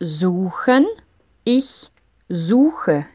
suchen, ich suche.